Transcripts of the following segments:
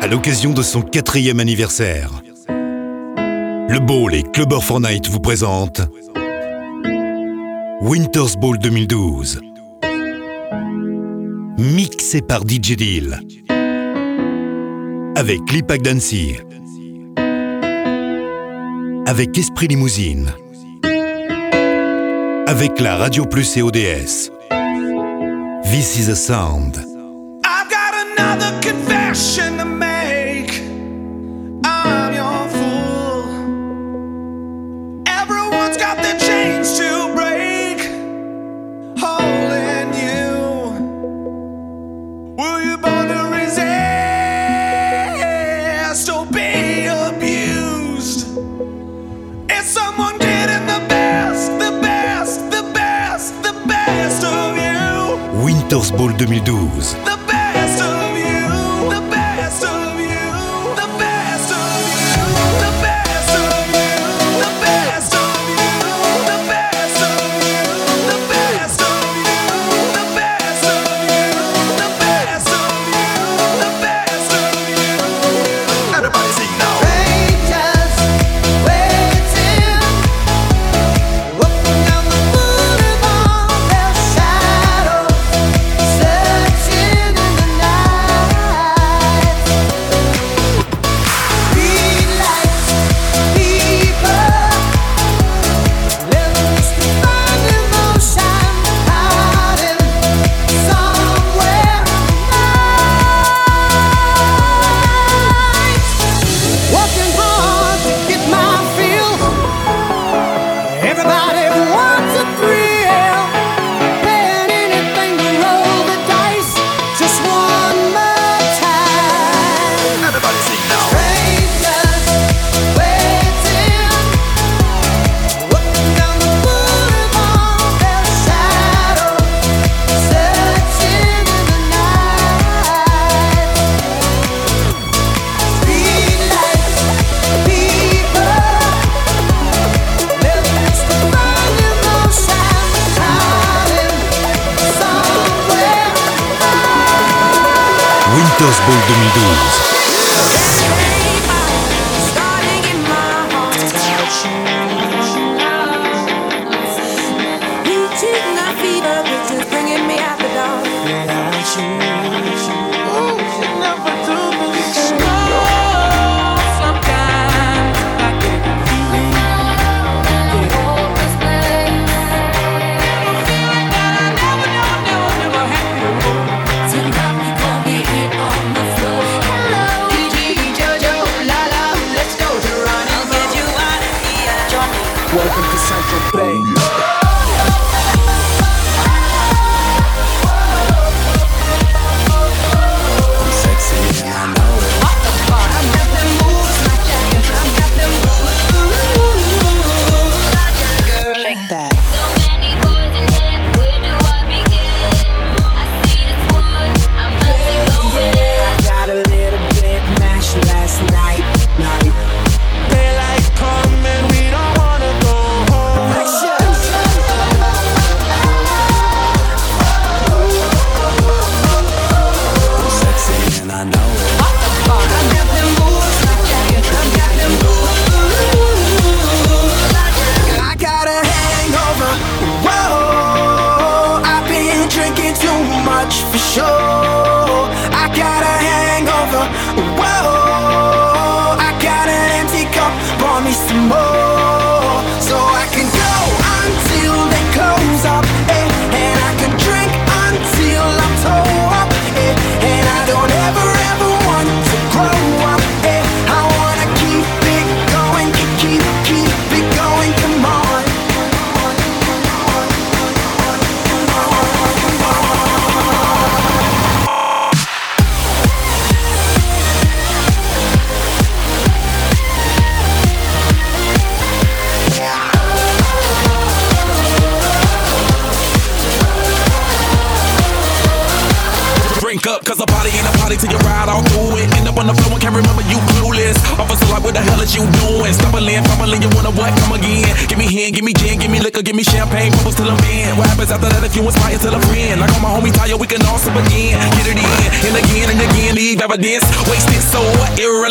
à l'occasion de son quatrième anniversaire. Le Bowl et Clubber for Night vous présentent Winter's Bowl 2012. Mixé par DJ Deal. Avec Lipak Dancy. Avec Esprit Limousine. Avec la Radio Plus et ODS. This is a sound. Windows Ball 2012.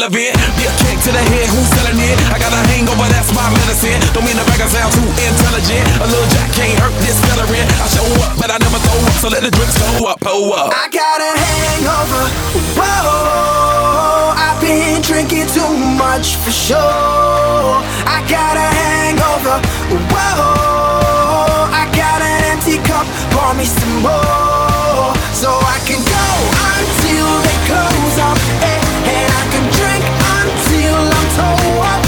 relevant. Be a kick to the head, who's selling it? I got a hangover, that's my medicine. Don't mean the record sound too intelligent. A little jack can't hurt this veteran. I show up, but I never throw up, so let the drinks go up, pull up. I got a hangover, whoa. I've been drinking too much for sure. I got a hangover, whoa. I got an empty cup, pour me some more. So I can go until they close up what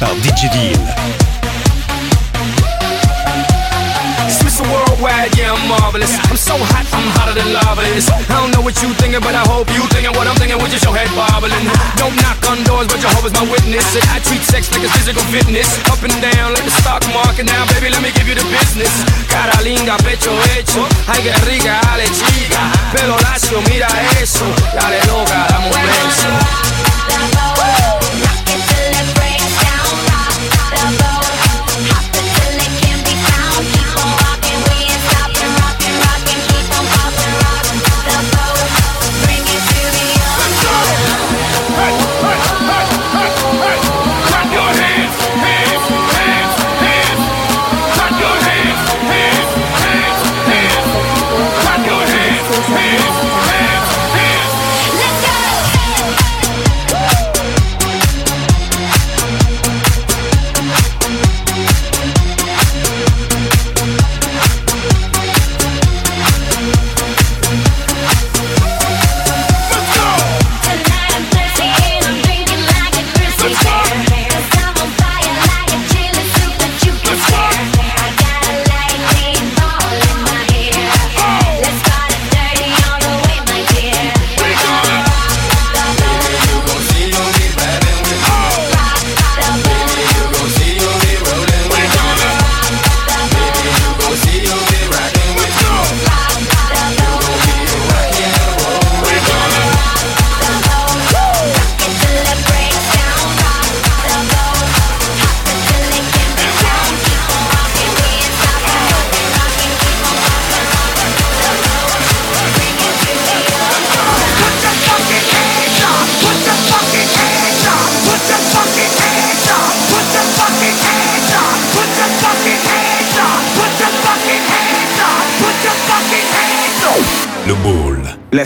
par DJ Deal. Worldwide, yeah, I'm marvelous. I'm so hot, I'm hotter than lava is. I don't know what you thinking, but I hope you thinking what I'm thinking with your head bobbling. Don't knock on doors, but your hope is my witness. I treat sex like a physical fitness. Up and down like the stock market. Now, baby, let me give you the business. Cara pecho hecho. Ay, que rica, ale chica. Pelo lacio, mira eso. Dale loca, dame un beso.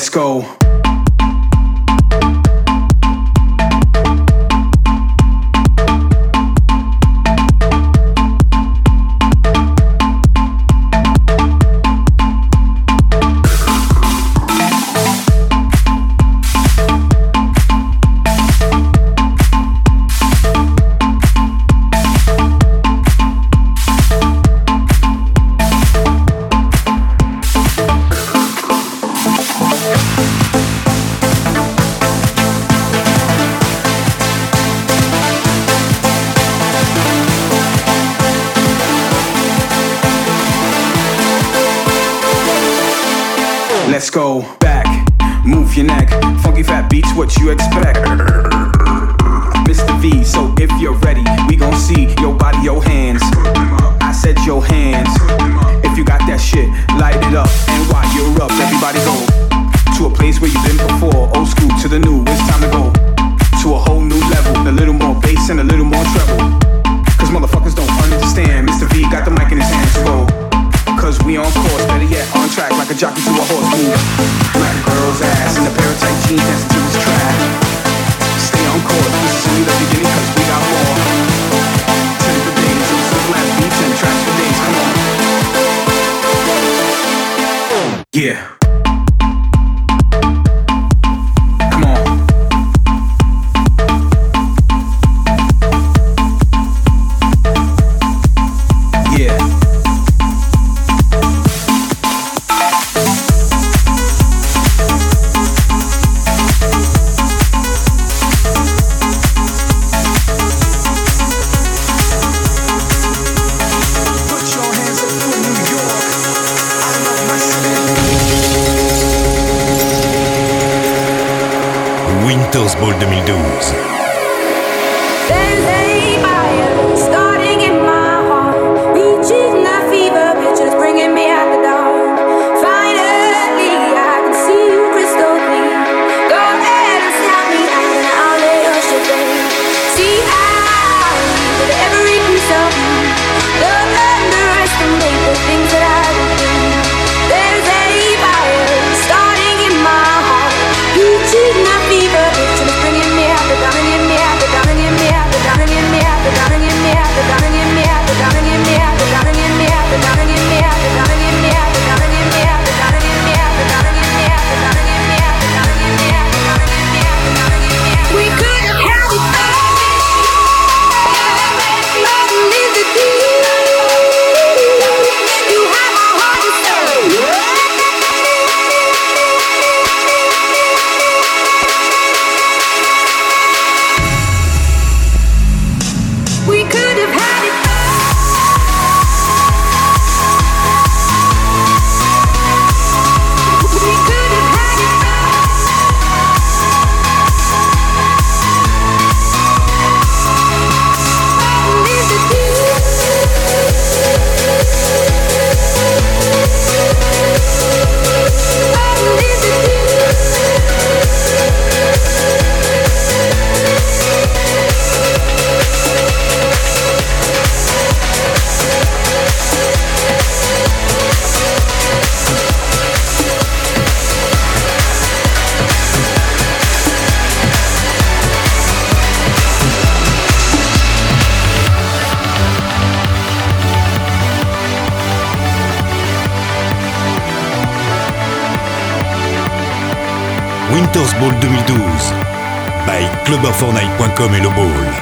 Let's go. track like a jockey to a horse move. Black girl's ass in a pair of tight jeans dancing to this track. Stay on course, this is only the beginning cause we got more. Ten for days, I'm so glad beats and tracks for days, come on. Yeah. Fortnite.com et le Ball.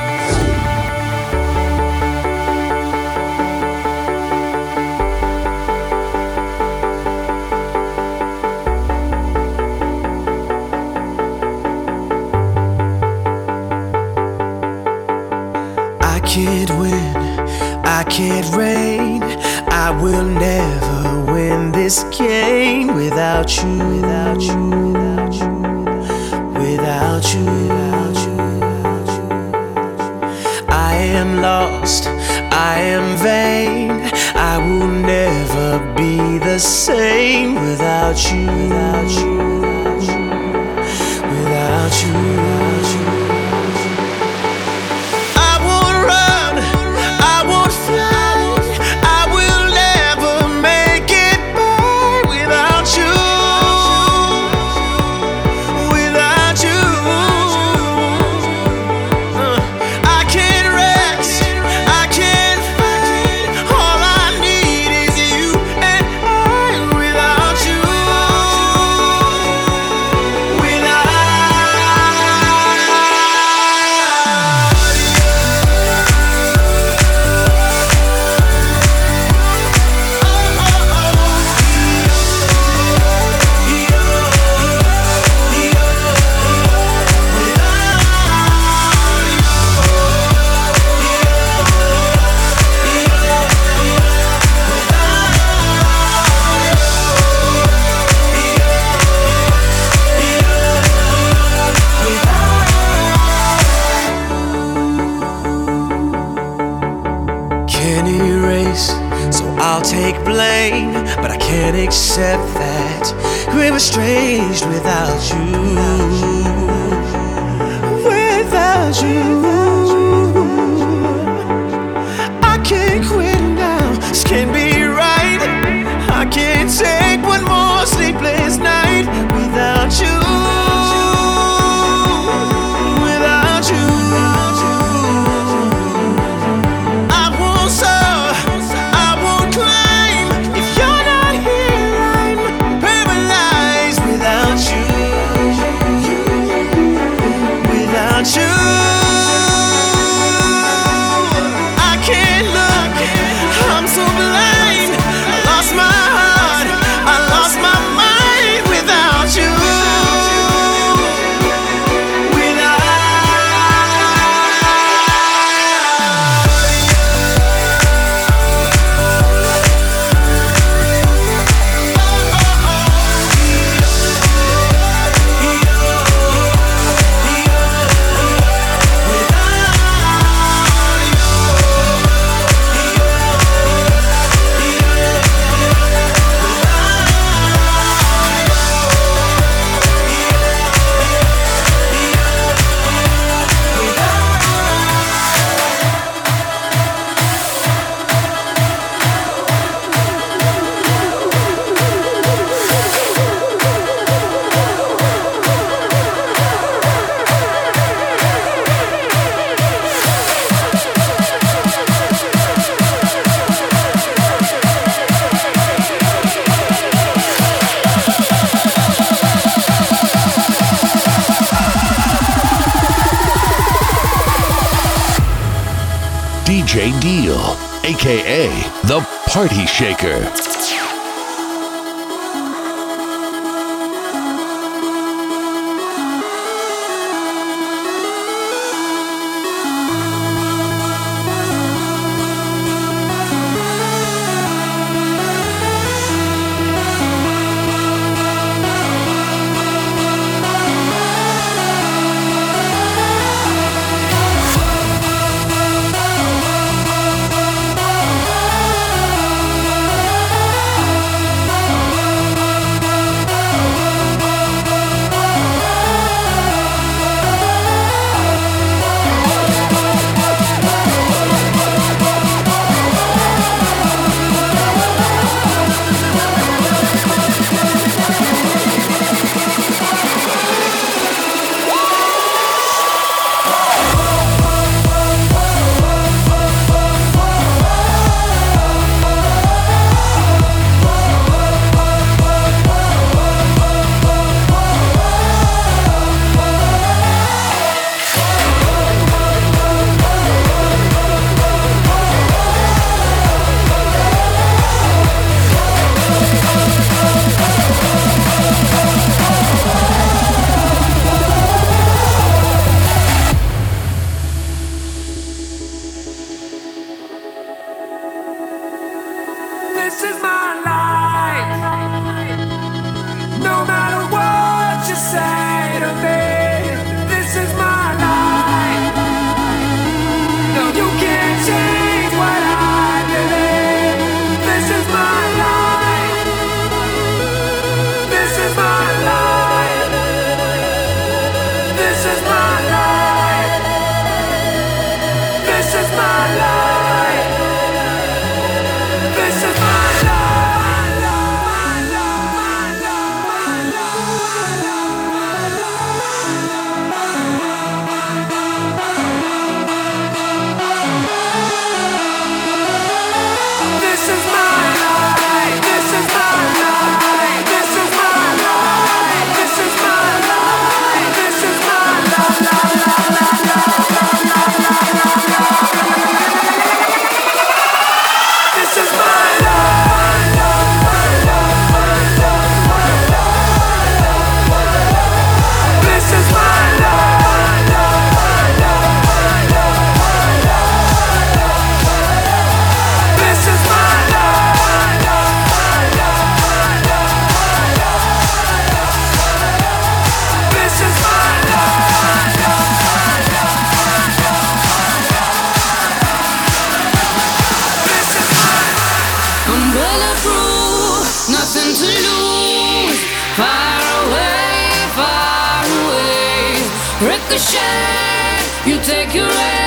You're right.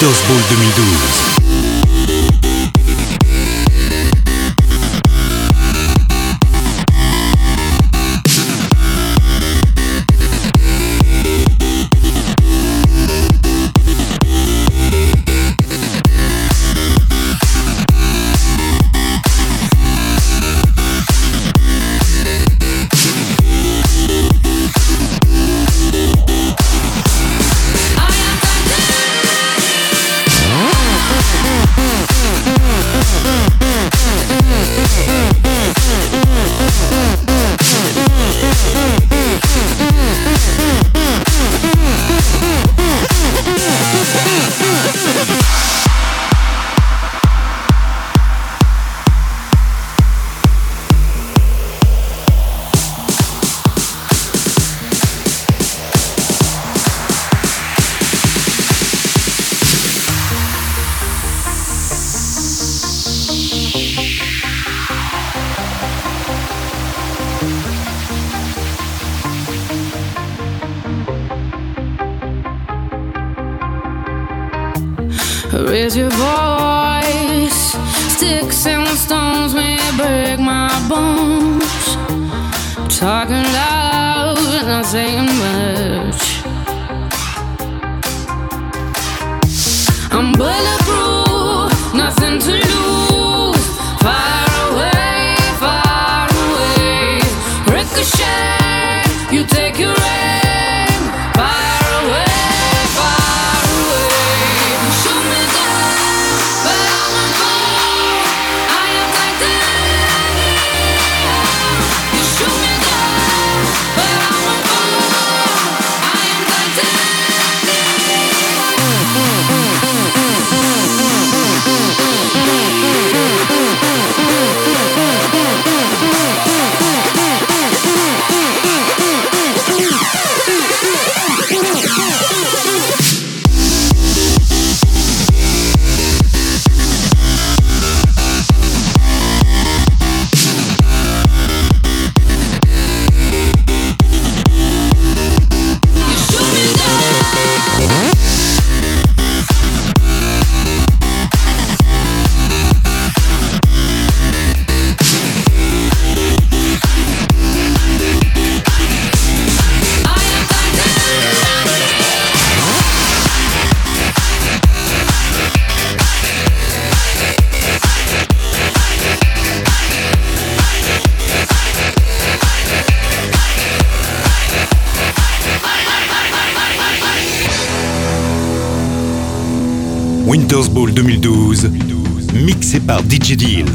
Dust Bowl 2012. Raise your voice. Sticks and stones may break my bones. Talking loud, not saying much. I'm bulletproof, nothing to lose. Fire Winters Ball 2012, mixé par DJ Deal.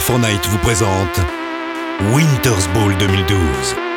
For Night vous présentent Winter's Ball 2012.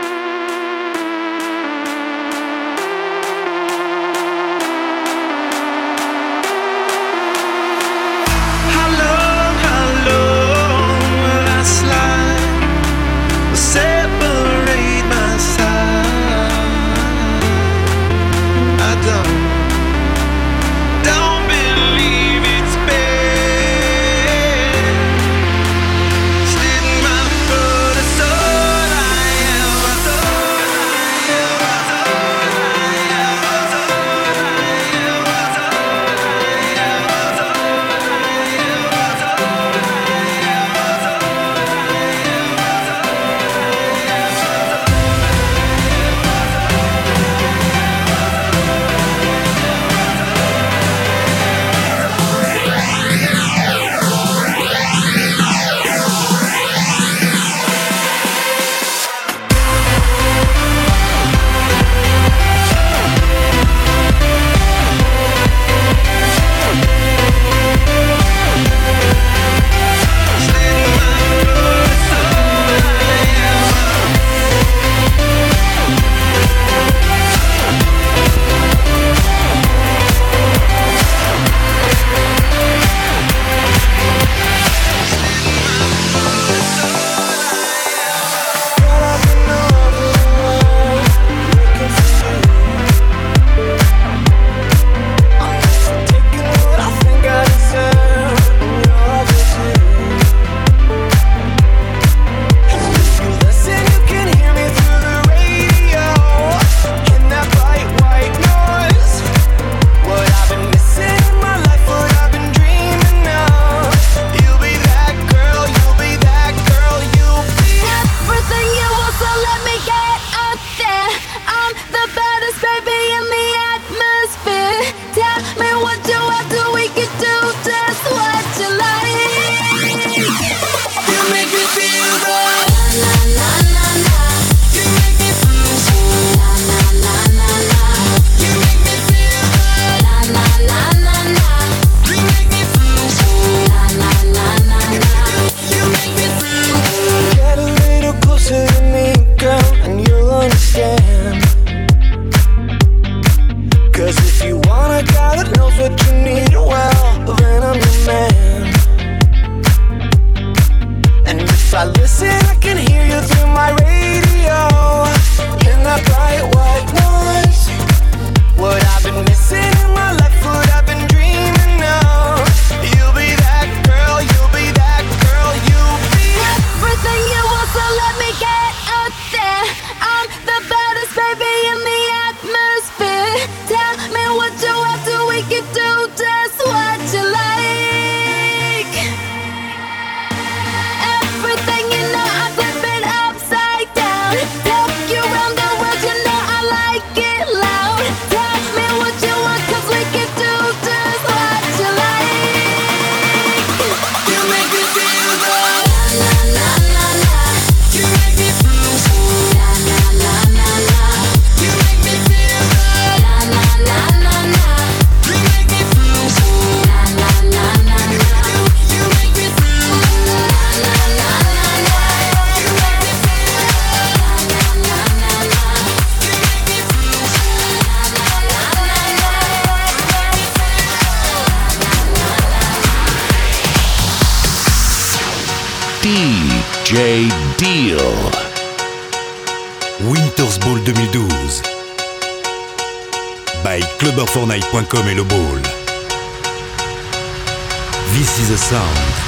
Deal. Winters Ball 2012. By clubberfortnite.com et le ball. This is a sound.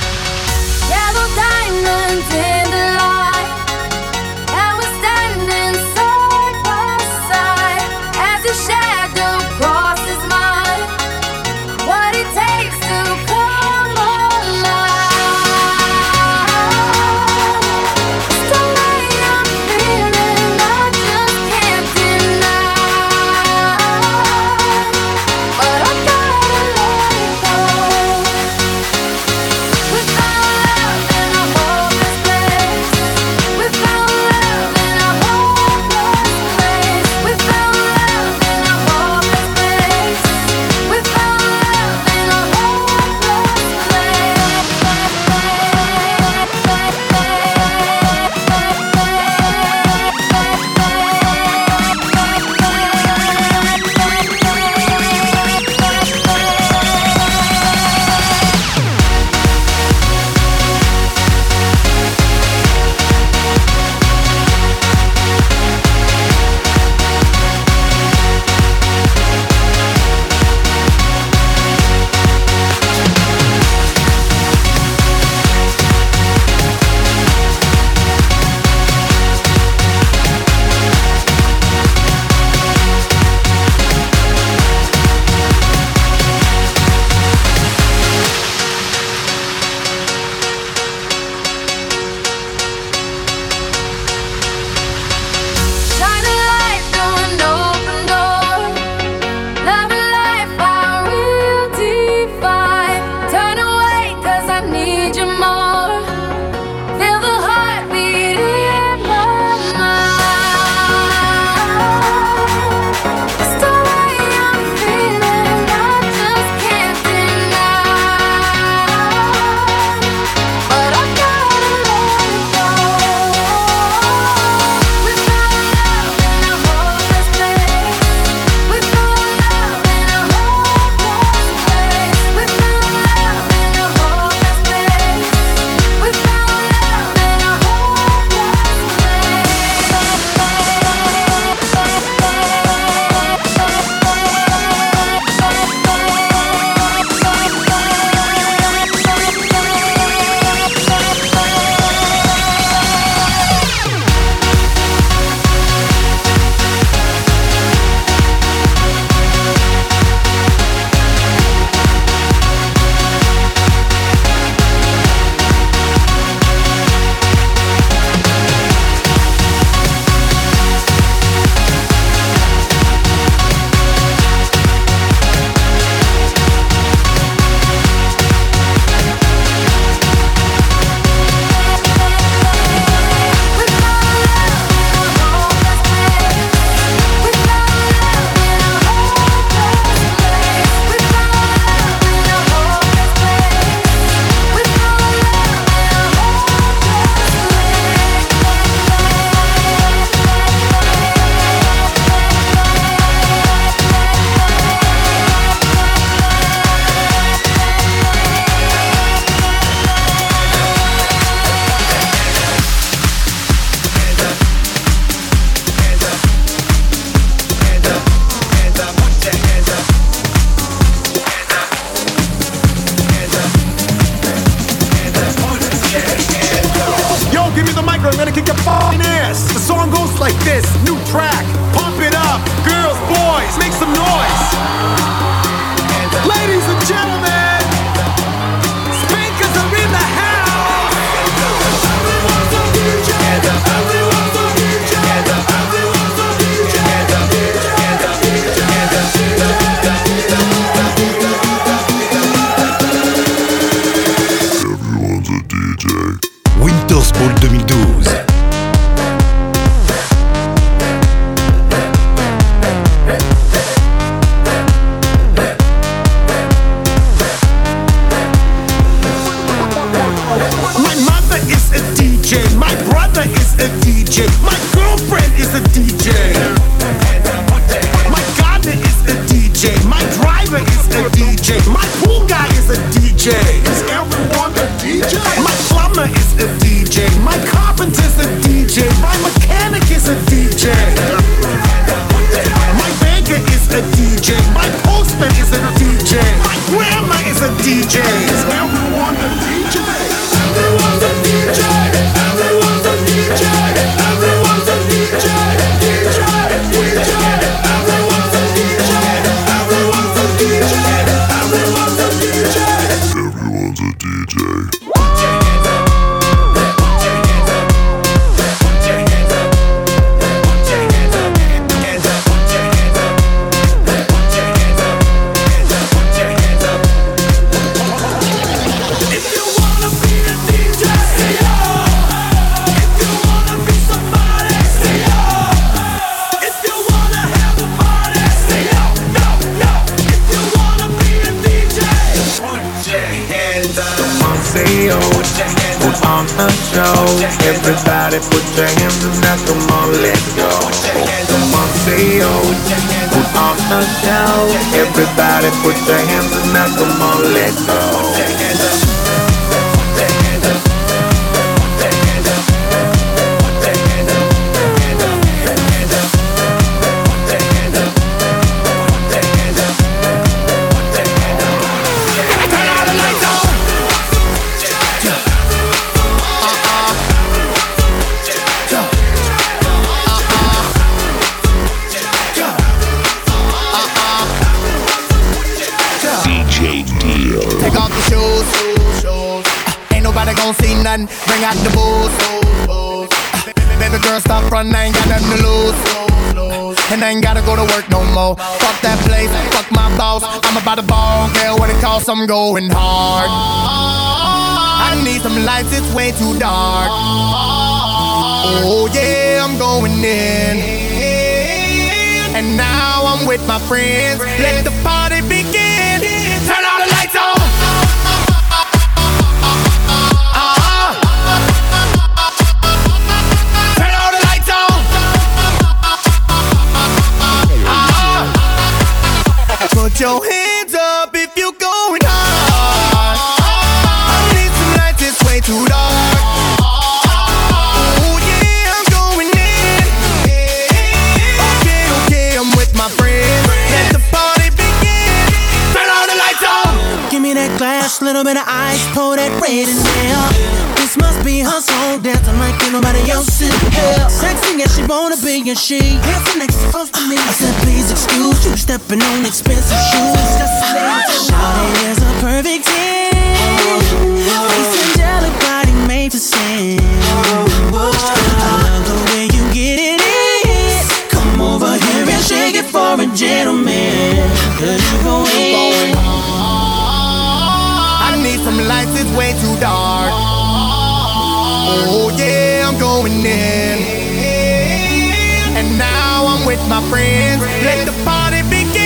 Going hard. I need some lights, it's way too dark. Oh yeah, I'm going in. And now I'm with my friends. Let the party that glass, little bit of ice, pour that red in there. This must be her soul dancing like ain't nobody else in hell. Sexy as she wanna be, and she handsome next close to me. I said, please excuse you, stepping on expensive shoes. Just a Shawty is a perfect ten. Face angelic, body made to sin. I love the way you get it in. Come over here and shake it for a gentleman. Cause you go in. Some lights, it's way too dark. Oh yeah, I'm going in. And now I'm with my friends. Let the party begin.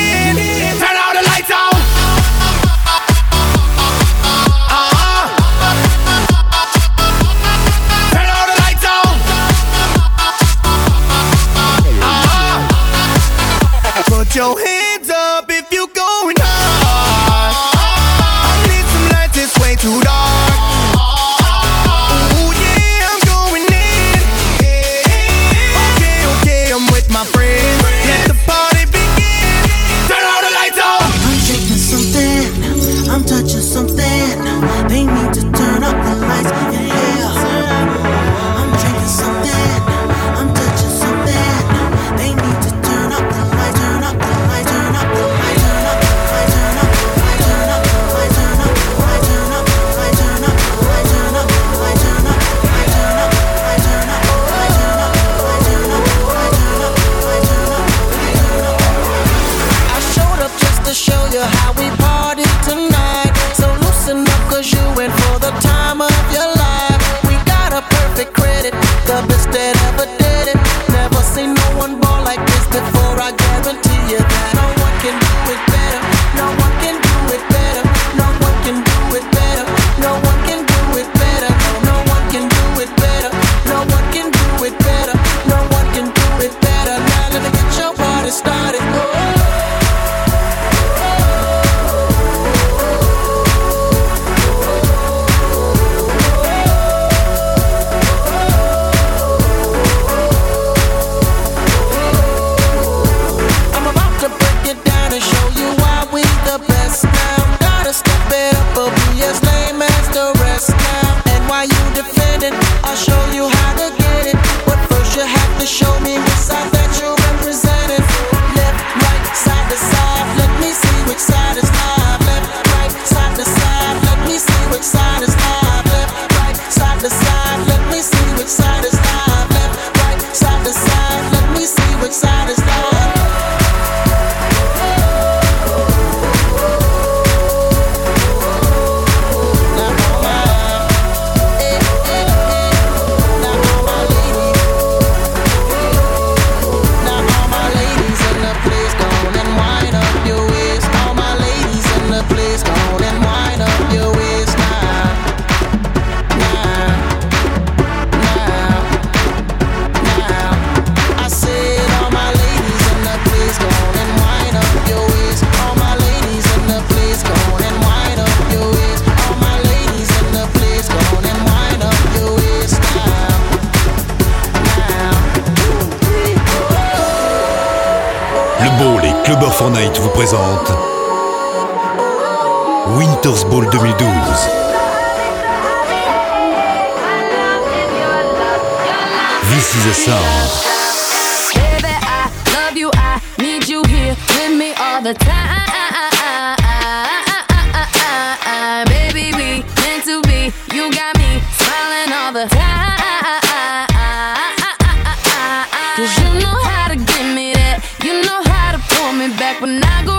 Le Ball et Clubber for Night vous présentent Winters Ball 2012. This is a. Baby, I love you, I need you here with me all the time. When I go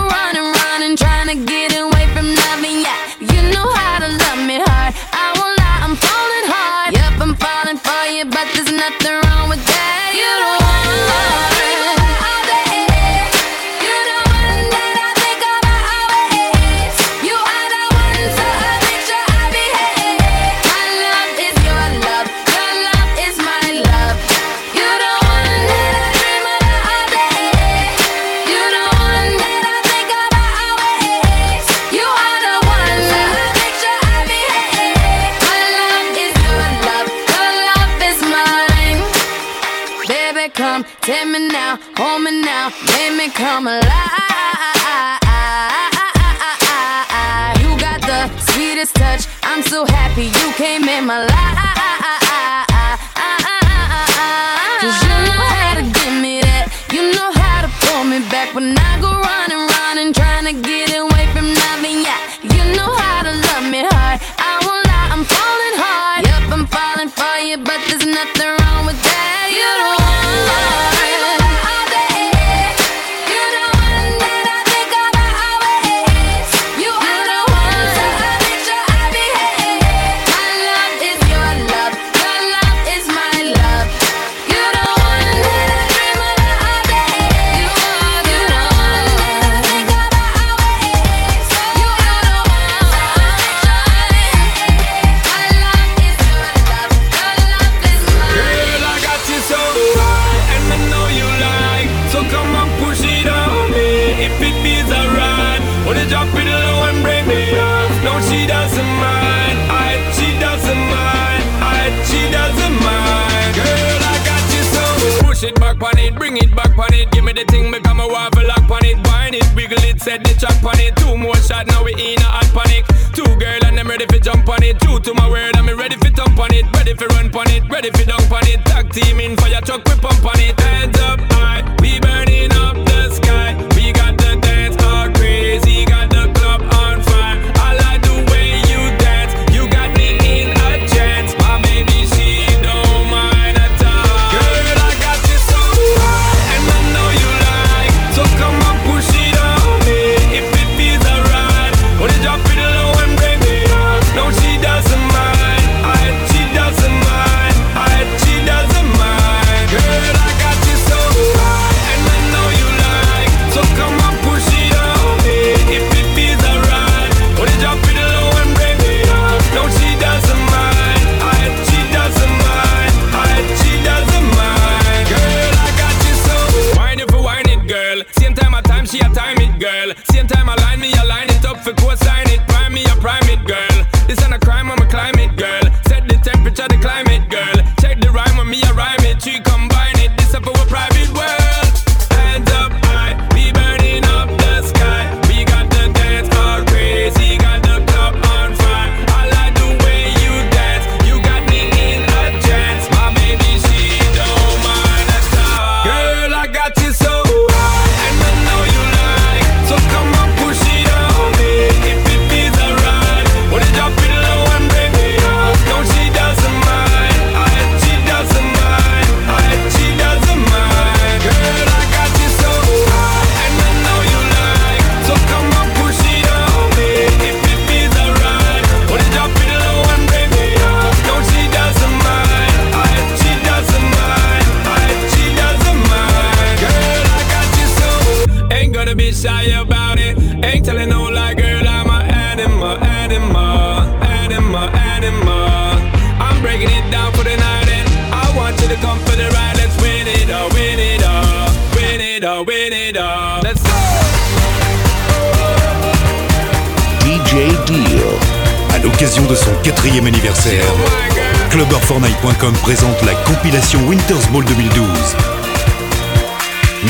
Masters Ball 2012.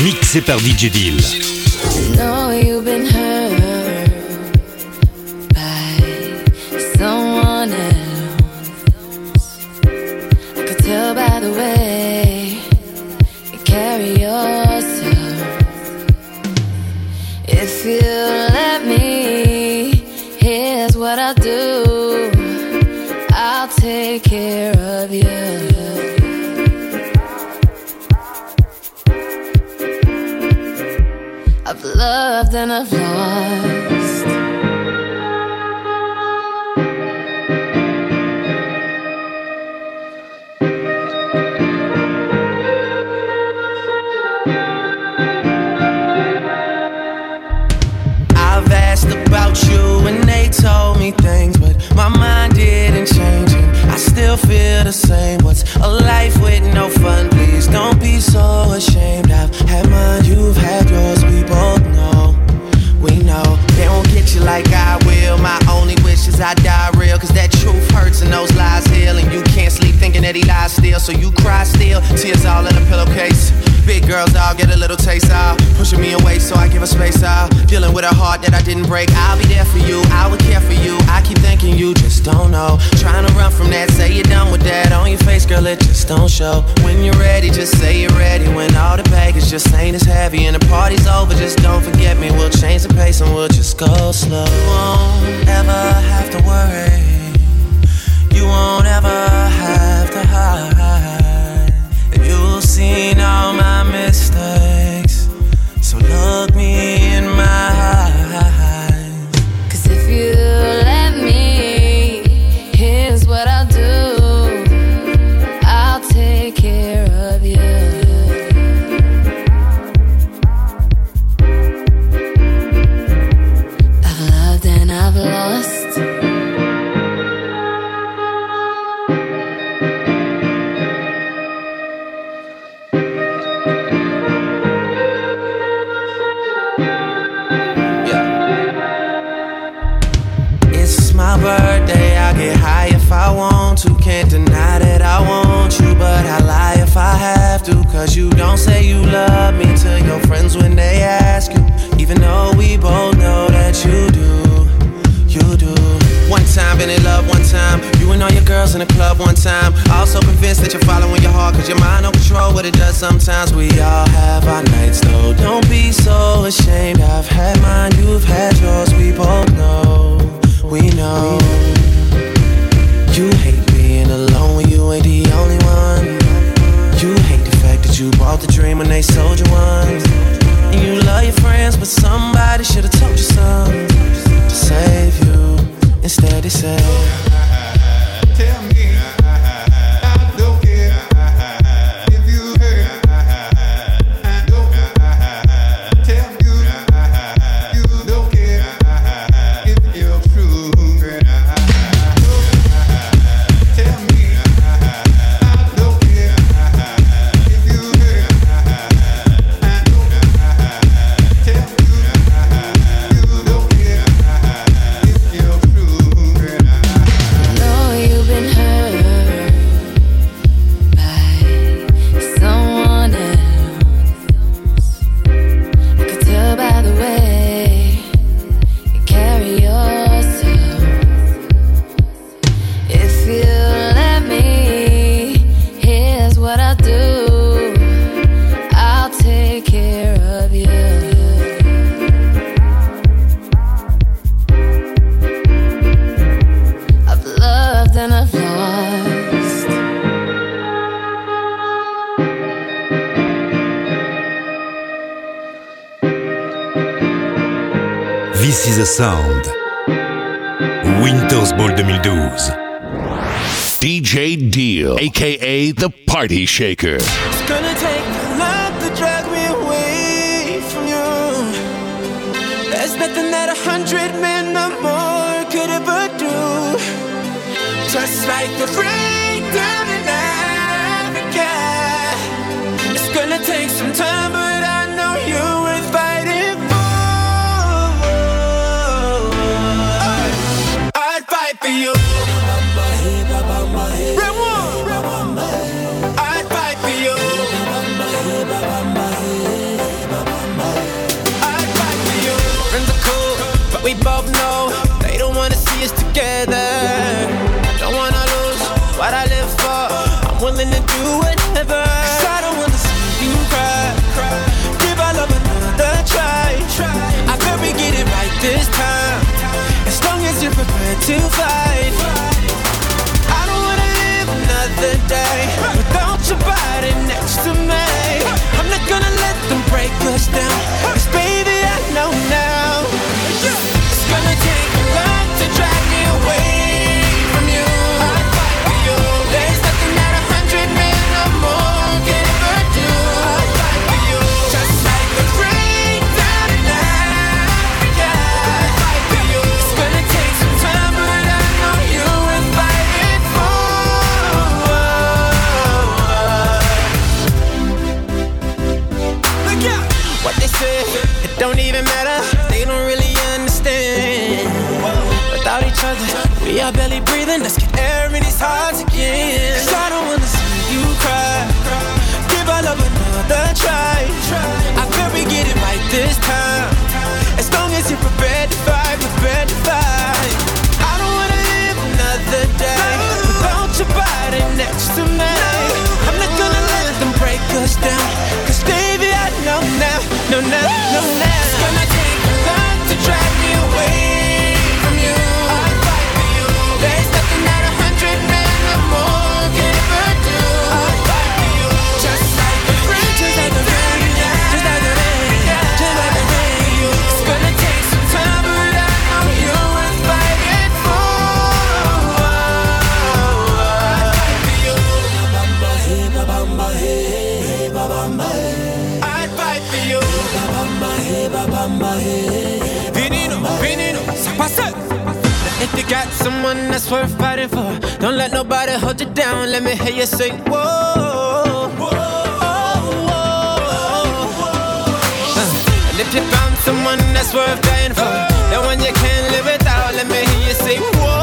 Mixé par DJ Deal. been in love one time. You and all your girls in the club one time. Also convinced that you're following your heart, cause your mind don't control what it does sometimes. We all have our nights though. Don't be so ashamed. I've had mine, you've had yours. We both know, we know. You hate being alone when you ain't the only one. You hate the fact that you bought the dream when they sold you one. And you love your friends, but somebody should have told you something to save you instead he said, Tell me. Party Shaker. It's gonna take to drag me away from you. There's nothing that a hundred men or more could ever do. Just like the friend. doesn't matter, they don't really understand. Without each other, we are barely breathing. Let's get air in these hearts again. Cause I don't wanna see you cry. Give our love another try. I bet we get it right this time. no, no, no, no. If you got someone that's worth fighting for, don't let nobody hold you down. Let me hear you say, whoa. whoa, whoa, whoa. Uh, and if you found someone that's worth dying for, the one you can't live without, let me hear you say, whoa.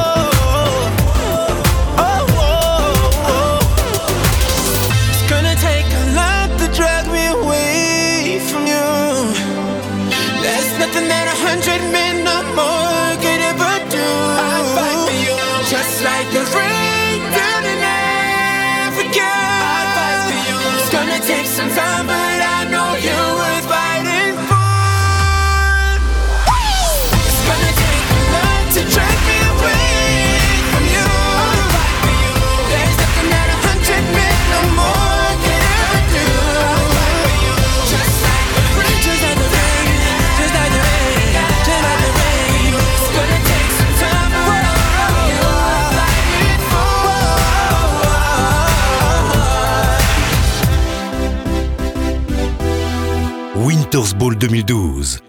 Raptors Bowl 2012.